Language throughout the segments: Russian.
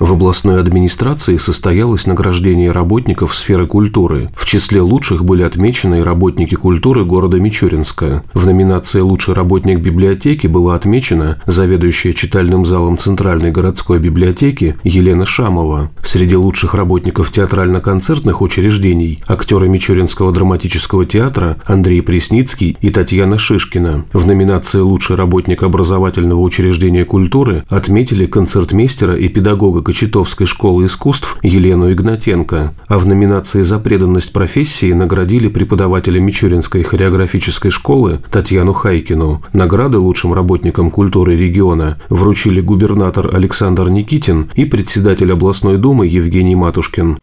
В областной администрации состоялось награждение работников сферы культуры. В числе лучших были отмечены и работники культуры города Мичуринска. В номинации «Лучший работник библиотеки» была отмечена заведующая читальным залом Центральной городской библиотеки Елена Шамова. Среди лучших работников театрально-концертных учреждений – актеры Мичуринского драматического театра Андрей Пресницкий и Татьяна Шишкина. В номинации «Лучший работник образовательного учреждения культуры» отметили концертмейстера и педагога Кочетовской школы искусств Елену Игнатенко, а в номинации «За преданность профессии» наградили преподавателя Мичуринской хореографической школы Татьяну Хайкину. Награды лучшим работникам культуры региона вручили губернатор Александр Никитин и председатель областной думы Евгений Матушкин.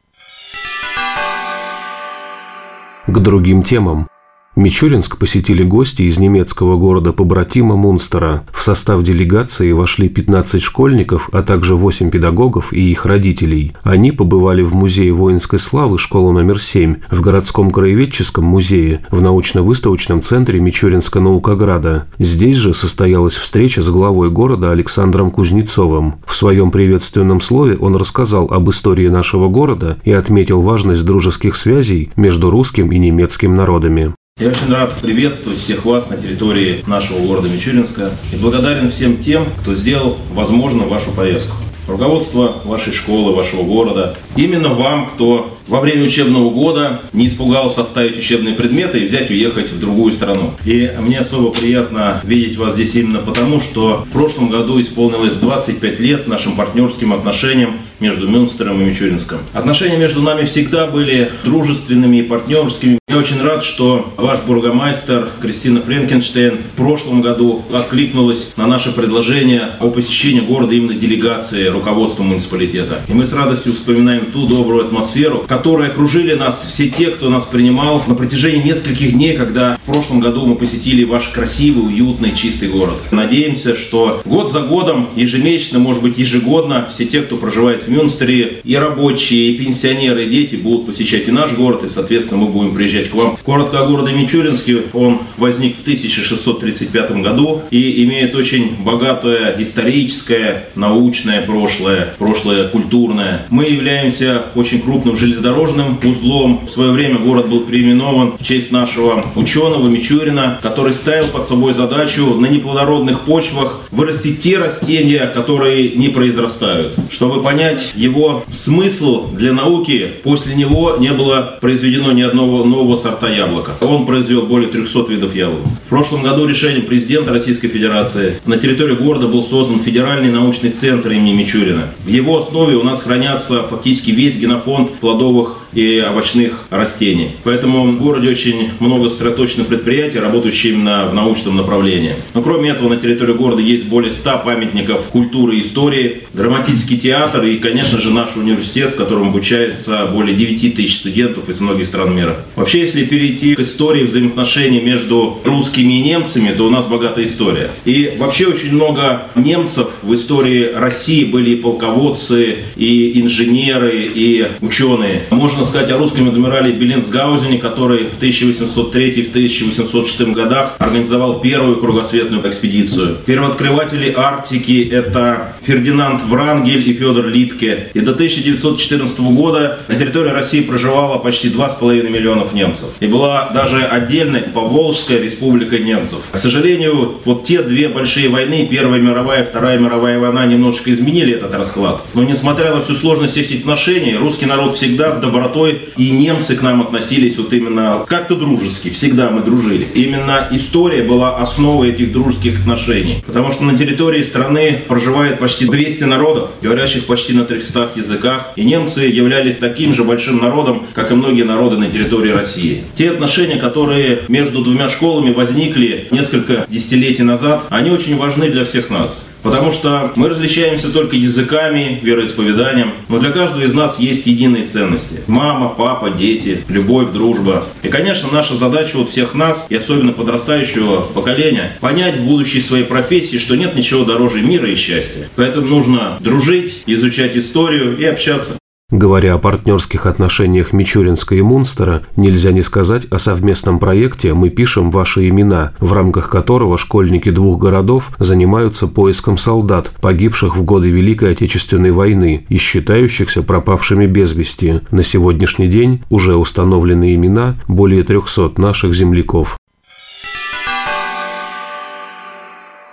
К другим темам. Мичуринск посетили гости из немецкого города-побратима Мунстера. В состав делегации вошли 15 школьников, а также 8 педагогов и их родителей. Они побывали в Музее воинской славы школа номер 7, в городском краеведческом музее, в научно-выставочном центре Мичуринска наукограда. Здесь же состоялась встреча с главой города Александром Кузнецовым. В своем приветственном слове он рассказал об истории нашего города и отметил важность дружеских связей между русским и немецким народами. Я очень рад приветствовать всех вас на территории нашего города Мичуринска и благодарен всем тем, кто сделал возможно вашу поездку. Руководство вашей школы, вашего города. Именно вам, кто во время учебного года не испугался оставить учебные предметы и взять уехать в другую страну. И мне особо приятно видеть вас здесь именно потому, что в прошлом году исполнилось 25 лет нашим партнерским отношениям между Мюнстером и Мичуринском. Отношения между нами всегда были дружественными и партнерскими. Я очень рад, что ваш бургомайстер Кристина Френкенштейн в прошлом году откликнулась на наше предложение о посещении города именно делегации руководства муниципалитета. И мы с радостью вспоминаем ту добрую атмосферу, которые окружили нас, все те, кто нас принимал на протяжении нескольких дней, когда в прошлом году мы посетили ваш красивый, уютный, чистый город. Надеемся, что год за годом, ежемесячно, может быть ежегодно, все те, кто проживает в Мюнстере, и рабочие, и пенсионеры, и дети будут посещать и наш город, и, соответственно, мы будем приезжать к вам. Коротко о городе Мичуринске. Он возник в 1635 году и имеет очень богатое историческое, научное прошлое, прошлое культурное. Мы являемся очень крупным железнодорожным железнодорожным узлом. В свое время город был переименован в честь нашего ученого Мичурина, который ставил под собой задачу на неплодородных почвах вырастить те растения, которые не произрастают. Чтобы понять его смысл для науки, после него не было произведено ни одного нового сорта яблока. Он произвел более 300 видов яблок. В прошлом году решением президента Российской Федерации на территории города был создан Федеральный научный центр имени Мичурина. В его основе у нас хранятся фактически весь генофонд плодовых овощных и овощных растений. Поэтому в городе очень много сосредоточено предприятий, работающих именно в научном направлении. Но кроме этого на территории города есть более 100 памятников культуры и истории, драматический театр и, конечно же, наш университет, в котором обучается более 9 тысяч студентов из многих стран мира. Вообще, если перейти к истории взаимоотношений между русскими и немцами, то у нас богатая история. И вообще очень много немцев в истории России были и полководцы, и инженеры, и ученые. Можно сказать о русском адмирале Беленсгаузене, который в 1803-1806 годах организовал первую кругосветную экспедицию. Первооткрыватели Арктики – это Фердинанд Врангель и Федор Литке. И до 1914 года на территории России проживало почти 2,5 миллионов немцев. И была даже отдельная Поволжская республика немцев. К сожалению, вот те две большие войны, Первая мировая и Вторая мировая война, немножечко изменили этот расклад. Но несмотря на всю сложность этих отношений, русский народ всегда с добротой добротой, и немцы к нам относились вот именно как-то дружески, всегда мы дружили. Именно история была основой этих дружеских отношений, потому что на территории страны проживает почти 200 народов, говорящих почти на 300 языках, и немцы являлись таким же большим народом, как и многие народы на территории России. Те отношения, которые между двумя школами возникли несколько десятилетий назад, они очень важны для всех нас. Потому что мы различаемся только языками, вероисповеданием, но для каждого из нас есть единые ценности. Мама, папа, дети, любовь, дружба. И, конечно, наша задача вот всех нас, и особенно подрастающего поколения, понять в будущей своей профессии, что нет ничего дороже мира и счастья. Поэтому нужно дружить, изучать историю и общаться. Говоря о партнерских отношениях Мичуринска и Мунстера, нельзя не сказать о совместном проекте «Мы пишем ваши имена», в рамках которого школьники двух городов занимаются поиском солдат, погибших в годы Великой Отечественной войны и считающихся пропавшими без вести. На сегодняшний день уже установлены имена более 300 наших земляков.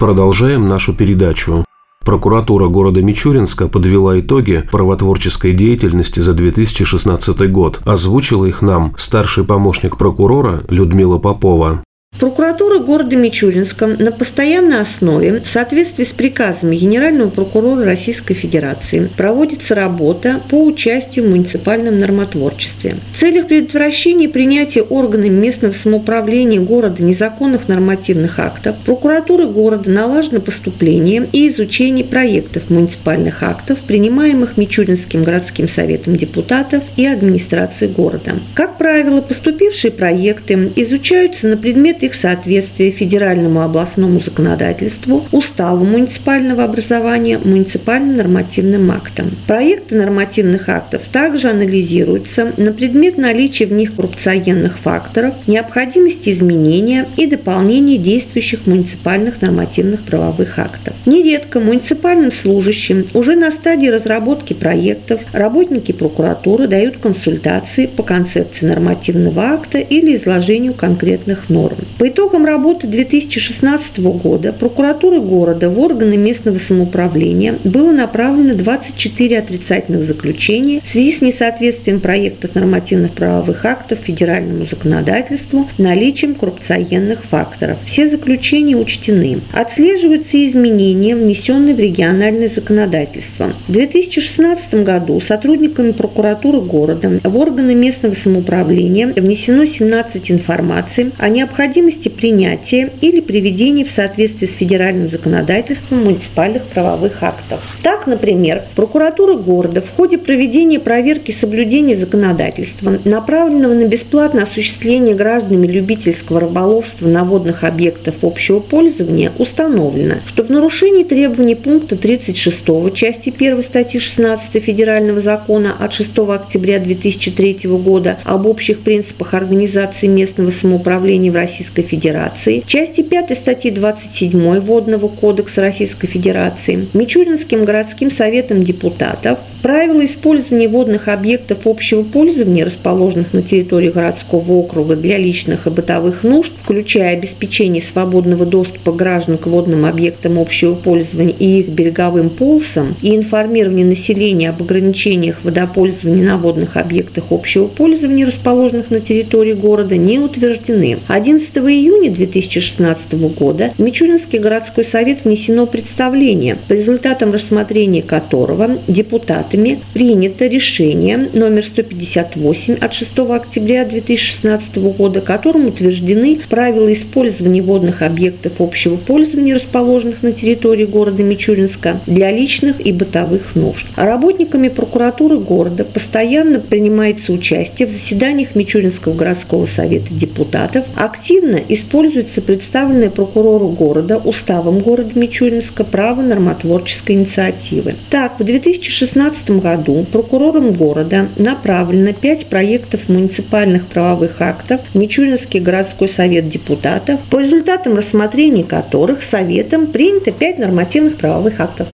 Продолжаем нашу передачу. Прокуратура города Мичуринска подвела итоги правотворческой деятельности за 2016 год. Озвучила их нам старший помощник прокурора Людмила Попова. Прокуратура города Мичуринска на постоянной основе в соответствии с приказами Генерального прокурора Российской Федерации проводится работа по участию в муниципальном нормотворчестве. В целях предотвращения принятия органами местного самоуправления города незаконных нормативных актов прокуратуры города налажено поступление и изучение проектов муниципальных актов, принимаемых Мичуринским городским советом депутатов и администрацией города. Как правило, поступившие проекты изучаются на предмет их соответствие федеральному областному законодательству, уставу муниципального образования, муниципальным нормативным актам. Проекты нормативных актов также анализируются на предмет наличия в них коррупционных факторов, необходимости изменения и дополнения действующих муниципальных нормативных правовых актов. Нередко муниципальным служащим уже на стадии разработки проектов работники прокуратуры дают консультации по концепции нормативного акта или изложению конкретных норм. По итогам работы 2016 года прокуратуры города в органы местного самоуправления было направлено 24 отрицательных заключения в связи с несоответствием проектов нормативных правовых актов федеральному законодательству наличием коррупционных факторов. Все заключения учтены. Отслеживаются изменения, внесенные в региональное законодательство. В 2016 году сотрудниками прокуратуры города в органы местного самоуправления внесено 17 информаций о необходимости необходимости принятия или приведения в соответствии с федеральным законодательством муниципальных правовых актов. Так, например, прокуратура города в ходе проведения проверки соблюдения законодательства, направленного на бесплатное осуществление гражданами любительского рыболовства на водных объектах общего пользования, установлено, что в нарушении требований пункта 36 части 1 статьи 16 Федерального закона от 6 октября 2003 года об общих принципах организации местного самоуправления в Российской Российской Федерации, части 5 статьи 27 Водного кодекса Российской Федерации, Мичуринским городским советом депутатов Правила использования водных объектов общего пользования, расположенных на территории городского округа для личных и бытовых нужд, включая обеспечение свободного доступа граждан к водным объектам общего пользования и их береговым полосам, и информирование населения об ограничениях водопользования на водных объектах общего пользования, расположенных на территории города, не утверждены. 11 июня 2016 года в Мичуринский городской совет внесено представление, по результатам рассмотрения которого депутатами принято решение номер 158 от 6 октября 2016 года, которым утверждены правила использования водных объектов общего пользования, расположенных на территории города Мичуринска, для личных и бытовых нужд. Работниками прокуратуры города постоянно принимается участие в заседаниях Мичуринского городского совета депутатов, активно используется представленное прокурору города уставом города Мичуринска право нормотворческой инициативы. Так, в 2016 2015 году прокурором города направлено пять проектов муниципальных правовых актов в Мичуринский городской совет депутатов, по результатам рассмотрения которых Советом принято пять нормативных правовых актов.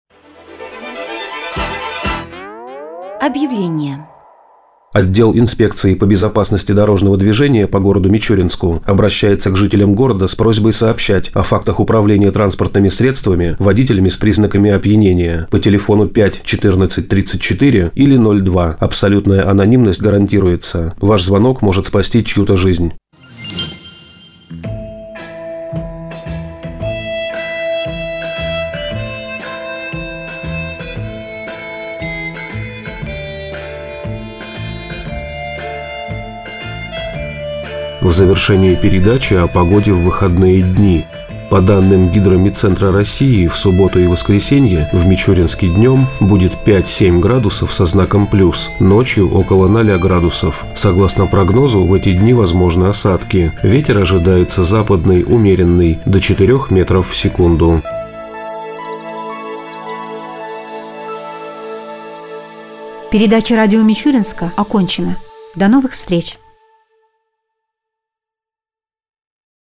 Объявление. Отдел инспекции по безопасности дорожного движения по городу Мичуринску обращается к жителям города с просьбой сообщать о фактах управления транспортными средствами водителями с признаками опьянения по телефону 5 14 34 или 02. Абсолютная анонимность гарантируется. Ваш звонок может спасти чью-то жизнь. В завершении передачи о погоде в выходные дни. По данным Гидромедцентра России, в субботу и воскресенье в Мичуринске днем будет 5-7 градусов со знаком плюс, ночью около 0 градусов. Согласно прогнозу, в эти дни возможны осадки. Ветер ожидается западный, умеренный, до 4 метров в секунду. Передача радио Мичуринска окончена. До новых встреч!